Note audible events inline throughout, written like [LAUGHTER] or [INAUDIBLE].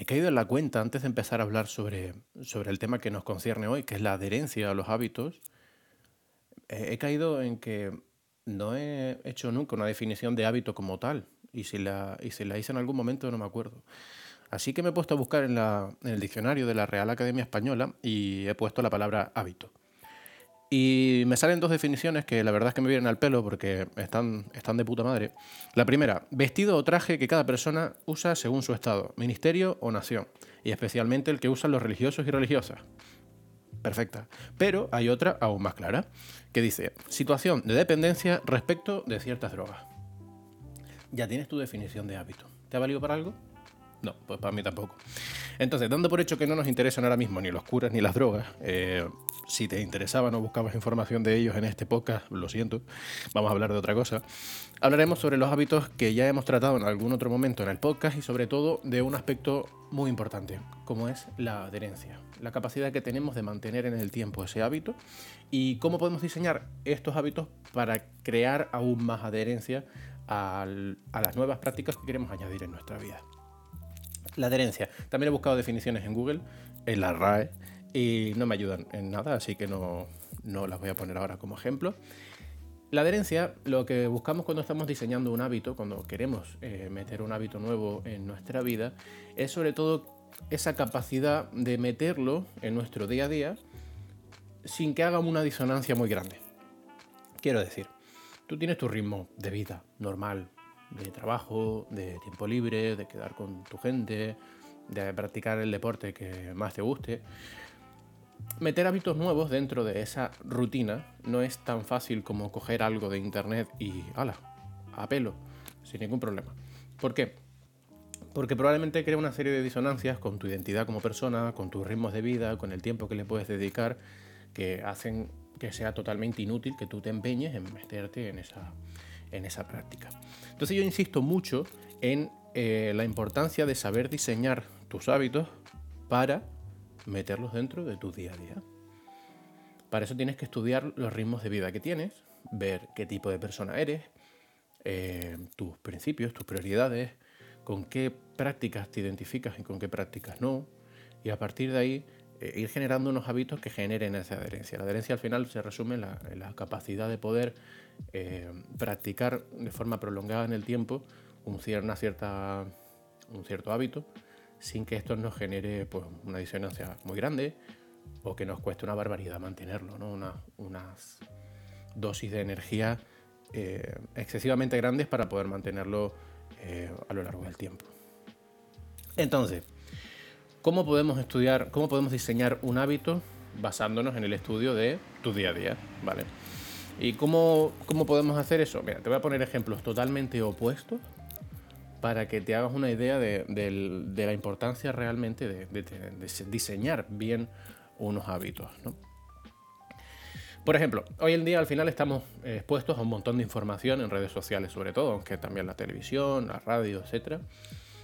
he caído en la cuenta antes de empezar a hablar sobre, sobre el tema que nos concierne hoy, que es la adherencia a los hábitos. he caído en que no he hecho nunca una definición de hábito como tal, y si la, y si la hice en algún momento no me acuerdo. Así que me he puesto a buscar en, la, en el diccionario de la Real Academia Española y he puesto la palabra hábito. Y me salen dos definiciones que la verdad es que me vienen al pelo porque están, están de puta madre. La primera, vestido o traje que cada persona usa según su estado, ministerio o nación, y especialmente el que usan los religiosos y religiosas. Perfecta. Pero hay otra aún más clara, que dice, situación de dependencia respecto de ciertas drogas. Ya tienes tu definición de hábito. ¿Te ha valido para algo? No, pues para mí tampoco. Entonces, dando por hecho que no nos interesan ahora mismo ni los curas ni las drogas, eh, si te interesaban o buscabas información de ellos en este podcast, lo siento, vamos a hablar de otra cosa. Hablaremos sobre los hábitos que ya hemos tratado en algún otro momento en el podcast y sobre todo de un aspecto muy importante, como es la adherencia, la capacidad que tenemos de mantener en el tiempo ese hábito y cómo podemos diseñar estos hábitos para crear aún más adherencia a las nuevas prácticas que queremos añadir en nuestra vida. La adherencia. También he buscado definiciones en Google, en la RAE, y no me ayudan en nada, así que no, las voy a poner ahora como ejemplo. La adherencia, lo que buscamos cuando estamos diseñando un hábito, cuando queremos eh, meter un hábito nuevo en nuestra vida, es sobre todo esa capacidad de meterlo en nuestro día a día sin que haga una disonancia muy grande. Quiero decir, tú tienes tu ritmo de vida normal, de trabajo, de tiempo libre, de quedar con tu gente, de practicar el deporte que más te guste. Meter hábitos nuevos dentro de esa rutina no es tan fácil como coger algo de internet y, ala, a pelo, sin ningún problema. ¿Por qué? Porque probablemente crea una serie de disonancias con tu identidad como persona, con tus ritmos de vida, con el tiempo que le puedes dedicar, que hacen que sea totalmente inútil que tú te empeñes en meterte en esa, en esa práctica. Entonces yo insisto mucho en eh, la importancia de saber diseñar tus hábitos para meterlos dentro de tu día a día. Para eso tienes que estudiar los ritmos de vida que tienes, ver qué tipo de persona eres, eh, tus principios, tus prioridades, con qué prácticas te identificas y con qué prácticas no, y a partir de ahí eh, ir generando unos hábitos que generen esa adherencia. La adherencia al final se resume en la, capacidad de poder eh, practicar de forma prolongada en el tiempo un, cierta, un cierto hábito sin que esto nos genere pues, una disonancia muy grande o que nos cueste una barbaridad mantenerlo, ¿no? unas dosis de energía eh, excesivamente grandes para poder mantenerlo a lo largo del tiempo. Entonces, ¿Cómo podemos estudiar, cómo podemos diseñar un hábito basándonos en el estudio de tu día a día? ¿Vale? ¿Y cómo, cómo podemos hacer eso? Mira, te voy a poner ejemplos totalmente opuestos para que te hagas una idea de, la importancia realmente de, diseñar bien unos hábitos. Por ejemplo, hoy en día al final estamos expuestos a un montón de información en redes sociales, sobre todo, aunque también la televisión, la radio, etcétera,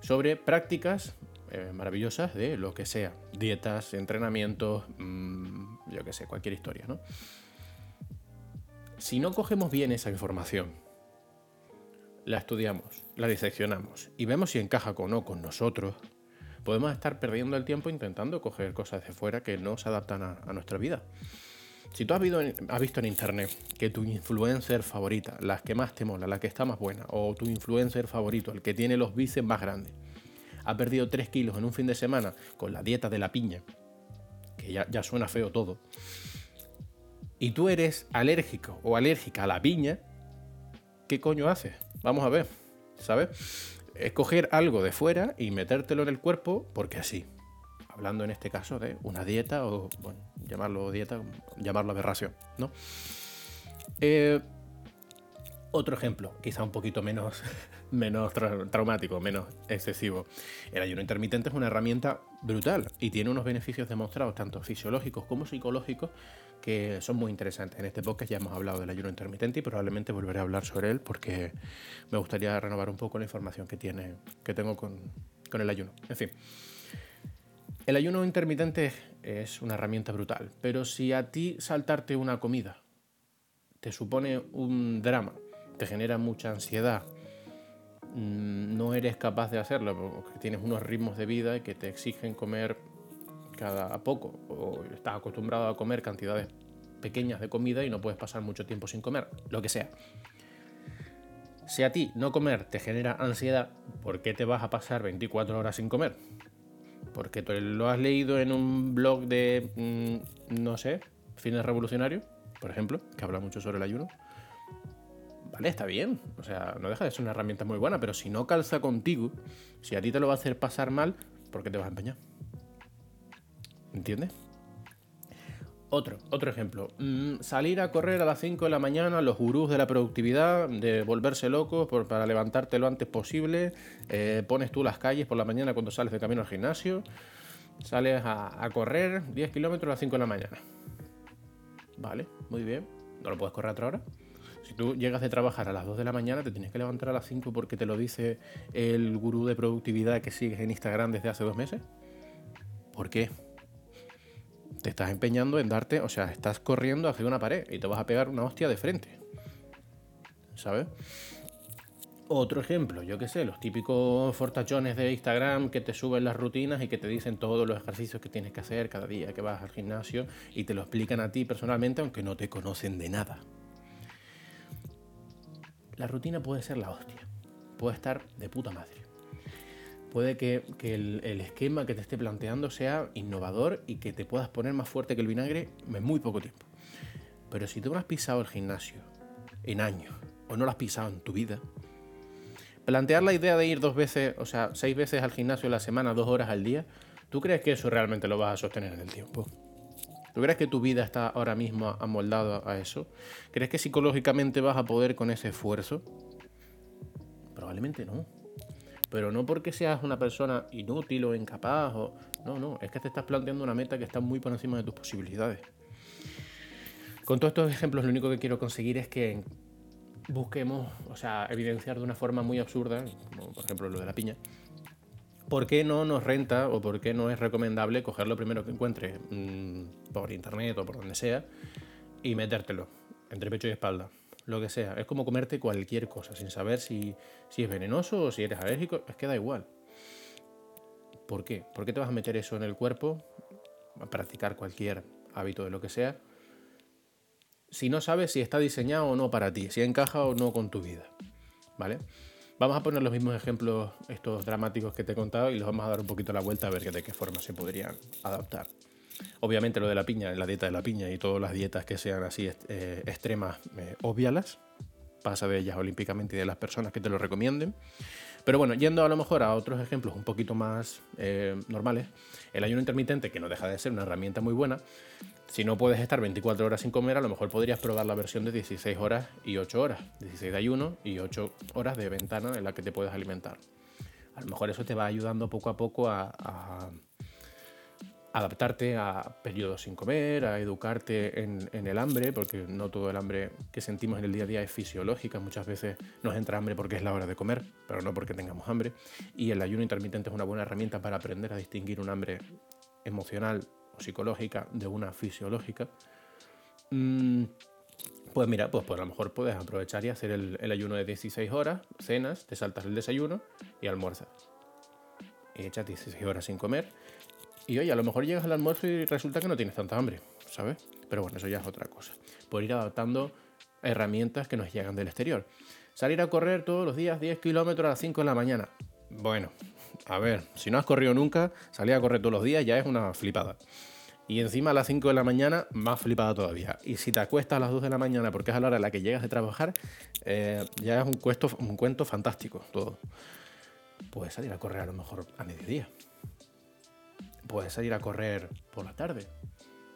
sobre prácticas eh, maravillosas de lo que sea, dietas, entrenamientos, mm, yo que sé, cualquier historia, ¿no? Si no cogemos bien esa información, la estudiamos, la diseccionamos y vemos si encaja o no con nosotros, podemos estar perdiendo el tiempo intentando coger cosas de fuera que no se adaptan a, nuestra vida. Si tú has visto, has visto, en internet que tu influencer favorita, la que más te mola, la que está más buena, o tu influencer favorito, el que tiene los bíceps más grandes, ha perdido 3 kilos en un fin de semana con la dieta de la piña, que ya, suena feo todo, y tú eres alérgico o alérgica a la piña, ¿qué coño haces? Vamos a ver, ¿sabes? Escoger algo de fuera y metértelo en el cuerpo porque así. Hablando en este caso de una dieta o, bueno, llamarlo dieta, llamarlo aberración, ¿no? Eh, otro ejemplo, quizá un poquito menos, menos traumático, menos excesivo. El ayuno intermitente es una herramienta brutal y tiene unos beneficios demostrados, tanto fisiológicos como psicológicos, que son muy interesantes. En este podcast ya hemos hablado del ayuno intermitente y probablemente volveré a hablar sobre él porque me gustaría renovar un poco la información que, tiene, que tengo con, con el ayuno. En fin. El ayuno intermitente es una herramienta brutal, pero si a ti saltarte una comida te supone un drama te genera mucha ansiedad, no eres capaz de hacerlo porque tienes unos ritmos de vida que te exigen comer cada poco o estás acostumbrado a comer cantidades pequeñas de comida y no puedes pasar mucho tiempo sin comer, lo que sea. Si a ti no comer te genera ansiedad, ¿por qué te vas a pasar 24 horas sin comer? Porque tú lo has leído en un blog de, mm, no sé, fines revolucionarios, por ejemplo, que habla mucho sobre el ayuno. Está bien. O sea, no deja de ser una herramienta muy buena, pero si no calza contigo, si a ti te lo va a hacer pasar mal, ¿por qué te vas a empeñar? ¿Entiendes? Otro, otro ejemplo. Mm, salir a correr a las 5 de la mañana, los gurús de la productividad, de volverse locos para levantarte lo antes posible. Eh, pones tú las calles por la mañana cuando sales de camino al gimnasio. Sales a, correr 10 kilómetros a las 5 de la mañana. Vale, muy bien. ¿No lo puedes correr otra hora? Si tú llegas de trabajar a las 2 de la mañana, te tienes que levantar a las 5 porque te lo dice el gurú de productividad que sigues en Instagram desde hace dos meses. ¿Por qué? te estás empeñando en darte, o sea, estás corriendo hacia una pared y te vas a pegar una hostia de frente. ¿Sabes? Otro ejemplo, yo qué sé, los típicos fortachones de Instagram que te suben las rutinas y que te dicen todos los ejercicios que tienes que hacer cada día que vas al gimnasio y te lo explican a ti personalmente aunque no te conocen de nada. La rutina puede ser la hostia, puede estar de puta madre puede que, el, esquema que te esté planteando sea innovador y que te puedas poner más fuerte que el vinagre en muy poco tiempo. Pero si tú no has pisado el gimnasio en años o no lo has pisado en tu vida, plantear la idea de ir dos veces, o sea, seis veces al gimnasio a la semana, dos horas al día, ¿tú crees que eso realmente lo vas a sostener en el tiempo? ¿Tú crees que tu vida está ahora mismo amoldada a eso? ¿Crees que psicológicamente vas a poder con ese esfuerzo? Probablemente no. Pero no porque seas una persona inútil o incapaz o... No, no, es que te estás planteando una meta que está muy por encima de tus posibilidades. Con todos estos ejemplos lo único que quiero conseguir es que busquemos, o sea, evidenciar de una forma muy absurda, como por ejemplo lo de la piña, por qué no nos renta o por qué no es recomendable coger lo primero que encuentres mm, por internet o por donde sea y metértelo entre pecho y espalda lo que sea. Es como comerte cualquier cosa sin saber si, es venenoso o si eres alérgico. Es que da igual. ¿Por qué? ¿Por qué te vas a meter eso en el cuerpo? A practicar cualquier hábito de lo que sea. Si no sabes si está diseñado o no para ti, si encaja o no con tu vida. ¿Vale? Vamos a poner los mismos ejemplos, estos dramáticos que te he contado, y los vamos a dar un poquito la vuelta a ver de qué forma se podrían adaptar. Obviamente lo de la piña, la dieta de la piña y todas las dietas que sean así eh, extremas, eh, obvialas. Pasa de ellas olímpicamente y de las personas que te lo recomienden. Pero bueno, yendo a lo mejor a otros ejemplos un poquito más eh, normales, el ayuno intermitente, que no deja de ser una herramienta muy buena, si no puedes estar 24 horas sin comer, a lo mejor podrías probar la versión de 16 horas y 8 horas. 16 de ayuno y 8 horas de ventana en la que te puedes alimentar. A lo mejor eso te va ayudando poco a poco a adaptarte a periodos sin comer, a educarte en, el hambre, porque no todo el hambre que sentimos en el día a día es fisiológica, muchas veces nos entra hambre porque es la hora de comer, pero no porque tengamos hambre, y el ayuno intermitente es una buena herramienta para aprender a distinguir un hambre emocional o psicológica de una fisiológica. Mm, pues mira, pues, pues, a lo mejor puedes aprovechar y hacer el, el ayuno de 16 horas, cenas, te saltas el desayuno y almuerzas. Y echas 16 horas sin comer y oye, a lo mejor llegas al almuerzo y resulta que no tienes tanta hambre, ¿sabes? Pero bueno, eso ya es otra cosa. Por ir adaptando herramientas que nos llegan del exterior. Salir a correr todos los días 10 kilómetros a las 5 de la mañana. Bueno, a ver, si no has corrido nunca, salir a correr todos los días ya es una flipada. Y encima a las 5 de la mañana, más flipada todavía. Y si te acuestas a las 2 de la mañana porque es a la hora en la que llegas de trabajar, eh, ya es un, cuento, un cuento fantástico todo. Puedes salir a correr a lo mejor a mediodía puedes salir a correr por la tarde.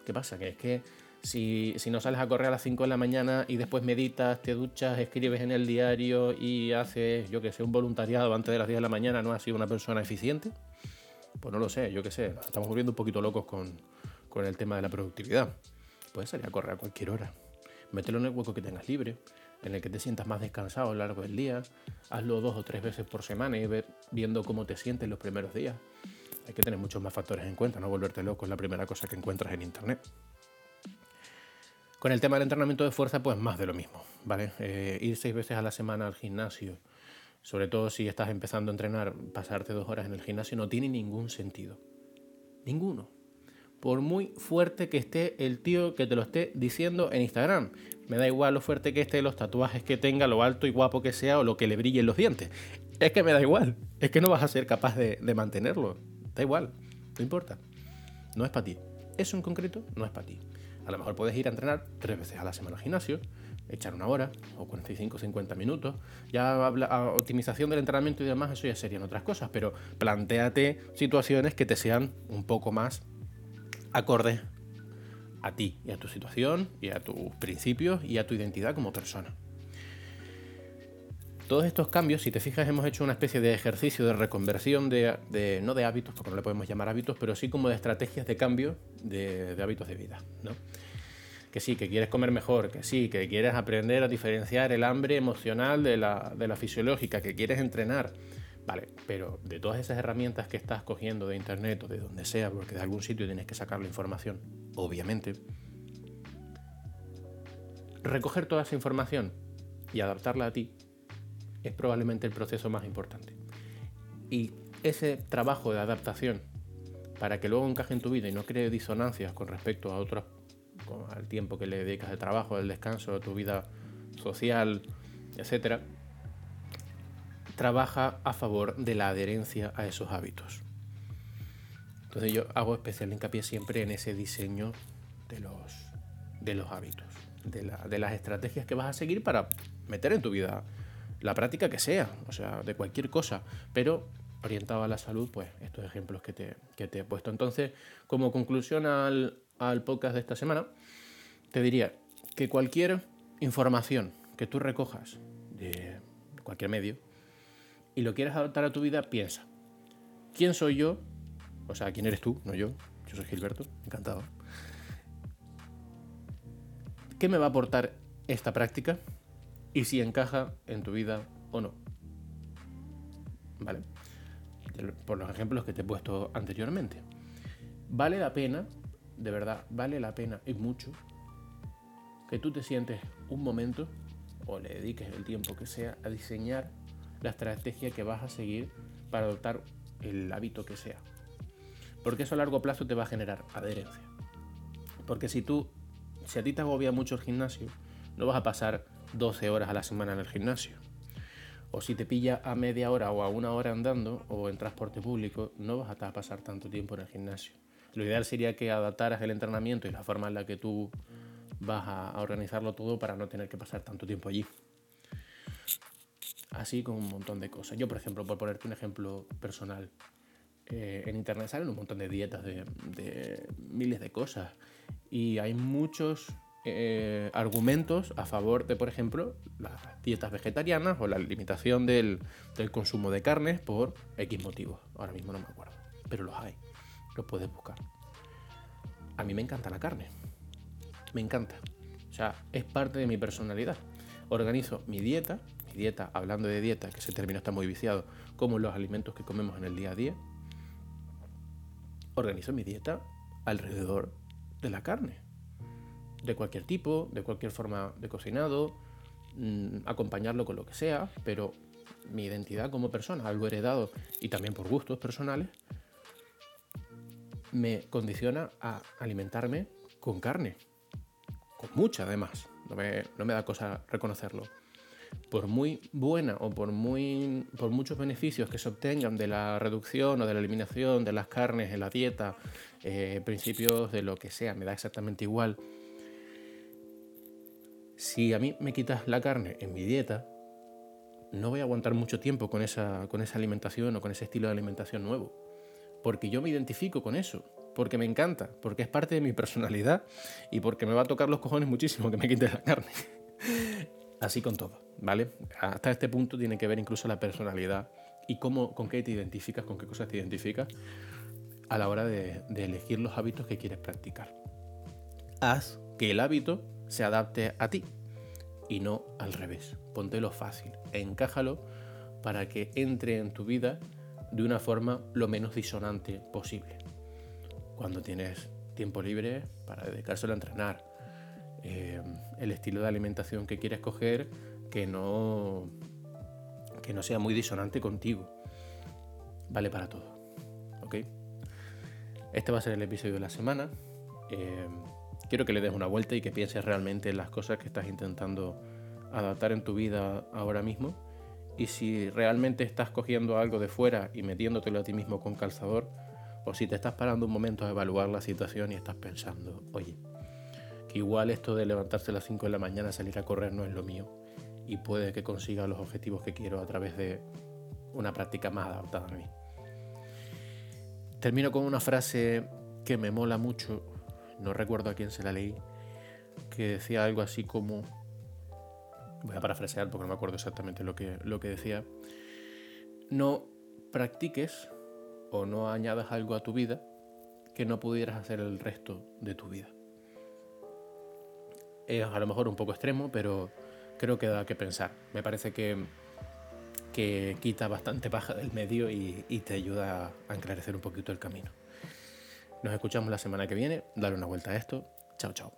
¿Qué pasa? Que es que si, no sales a correr a las 5 de la mañana y después meditas, te duchas, escribes en el diario y haces, yo que sé, un voluntariado antes de las 10 de la mañana, ¿no has sido una persona eficiente? Pues no lo sé, yo qué sé, estamos volviendo un poquito locos con, con el tema de la productividad. Puedes salir a correr a cualquier hora. Mételo en el hueco que tengas libre, en el que te sientas más descansado a lo largo del día. Hazlo dos o tres veces por semana y ve viendo cómo te sientes los primeros días hay que tener muchos más factores en cuenta, no volverte loco es la primera cosa que encuentras en internet. Con el tema del entrenamiento de fuerza, pues más de lo mismo, ¿vale? Eh, ir seis veces a la semana al gimnasio sobre todo si estás empezando a entrenar, pasarte dos horas en el gimnasio no tiene ningún sentido. Ninguno. Por muy fuerte que esté el tío que te lo esté diciendo en Instagram. Me da igual lo fuerte que esté, los tatuajes que tenga, lo alto y guapo que sea o lo que le brillen los dientes. Es que me da igual. Es que no vas a ser capaz de, de mantenerlo. Da igual. No importa. No es para ti. Eso en concreto no es para ti. A lo mejor puedes ir a entrenar tres veces a la semana al gimnasio, echar una hora o 45 o 50 minutos. Ya habla, optimización del entrenamiento y demás, eso ya serían otras cosas, pero planteate situaciones que te sean un poco más acordes a ti y a tu situación y a tus principios y a tu identidad como persona. Todos estos cambios, si te fijas, hemos hecho una especie de ejercicio de reconversión de, no de hábitos, porque no le podemos llamar hábitos, pero sí como de estrategias de cambio de, de hábitos de vida. ¿no? que sí, que quieres comer mejor, que sí, que quieres aprender a diferenciar el hambre emocional de la, de la fisiológica, que quieres entrenar. Vale, pero de todas esas herramientas que estás cogiendo de internet o de donde sea, porque de algún sitio tienes que sacar la información, obviamente, recoger toda esa información y adaptarla a ti es probablemente el proceso más importante. Y ese trabajo de adaptación para que luego encaje en tu vida y no cree disonancias con respecto a otros al tiempo que le dedicas al trabajo, al descanso, a tu vida social, etc., trabaja a favor de la adherencia a esos hábitos. Entonces yo hago especial hincapié siempre en ese diseño de los, de los hábitos, de, de las estrategias que vas a seguir para meter en tu vida la práctica que sea, o sea, de cualquier cosa, pero orientado a la salud, pues estos ejemplos que te, que te he puesto. Entonces, como conclusión al, al podcast de esta semana, te diría que cualquier información que tú recojas de cualquier medio y lo quieras adaptar a tu vida, piensa, ¿quién soy yo? O sea, ¿quién eres tú? No yo. Yo soy Gilberto, encantado. ¿Qué me va a aportar esta práctica? Y si encaja en tu vida o no. ¿Vale? Por los ejemplos que te he puesto anteriormente. Vale la pena de verdad vale la pena y mucho que tú te sientes un momento o le dediques el tiempo que sea a diseñar la estrategia que vas a seguir para adoptar el hábito que sea. Porque eso a largo plazo te va a generar adherencia. Porque si tú, si a ti te agobia mucho el gimnasio, no vas a pasar 12 horas a la semana en el gimnasio. O si te pilla a media hora o a una hora andando o en transporte público, no vas a pasar tanto tiempo en el gimnasio. Lo ideal sería que adaptaras el entrenamiento y la forma en la que tú vas a, organizarlo todo para no tener que pasar tanto tiempo allí. Así con un montón de cosas. Yo, por ejemplo, por ponerte un ejemplo personal, eh, en internet salen un montón de dietas de, miles de cosas y hay muchos eh, argumentos a favor de, por ejemplo, las dietas vegetarianas o la limitación del, consumo de carnes por X motivos. Ahora mismo no me acuerdo, pero los hay lo puedes buscar. A mí me encanta la carne. Me encanta. O sea, es parte de mi personalidad. Organizo mi dieta, mi dieta, hablando de dieta, que ese término está muy viciado, como los alimentos que comemos en el día a día. Organizo mi dieta alrededor de la carne. De cualquier tipo, de cualquier forma de cocinado, mm, acompañarlo con lo que sea, pero mi identidad como persona, algo heredado y también por gustos personales, me condiciona a alimentarme con carne. Con mucha además. No me, da cosa reconocerlo. Por muy buena o por, muy, por muchos beneficios que se obtengan de la reducción o de la eliminación de las carnes en la dieta, eh, principios de lo que sea, me da exactamente igual. Si a mí me quitas la carne en mi dieta, no voy a aguantar mucho tiempo con esa, con esa alimentación o con ese estilo de alimentación nuevo porque yo me identifico con eso, porque me encanta, porque es parte de mi personalidad y porque me va a tocar los cojones muchísimo que me quite la carne. [LAUGHS] Así con todo, ¿vale? Hasta este punto tiene que ver incluso la personalidad y cómo, con qué te identificas, con qué cosas te identificas a la hora de, de elegir los hábitos que quieres practicar. Haz que el hábito se adapte a ti y no al revés. Póntelo fácil, encájalo para que entre en tu vida de una forma lo menos disonante posible. Cuando tienes tiempo libre para dedicárselo a entrenar, eh, el estilo de alimentación que quieres coger que no, que no sea muy disonante contigo. Vale para todo. ¿Ok? Este va a ser el episodio de la semana. Eh, quiero que le des una vuelta y que pienses realmente en las cosas que estás intentando adaptar en tu vida ahora mismo. Y si realmente estás cogiendo algo de fuera y metiéndotelo a ti mismo con calzador, o si te estás parando un momento a evaluar la situación y estás pensando, oye, que igual esto de levantarse a las 5 de la mañana, salir a correr no es lo mío y puede que consiga los objetivos que quiero a través de una práctica más adaptada a mí. Termino con una frase que me mola mucho, no recuerdo a quién se la leí, que decía algo así como, voy a parafrasear porque no me acuerdo exactamente lo que, lo que decía, no practiques o no añadas algo a tu vida que no pudieras hacer el resto de tu vida. Es a lo mejor un poco extremo, pero creo que da que pensar. Me parece que, que quita bastante paja del medio y, y te ayuda a enclarecer un poquito el camino. Nos escuchamos la semana que viene. Dale una vuelta a esto. Chao, chao.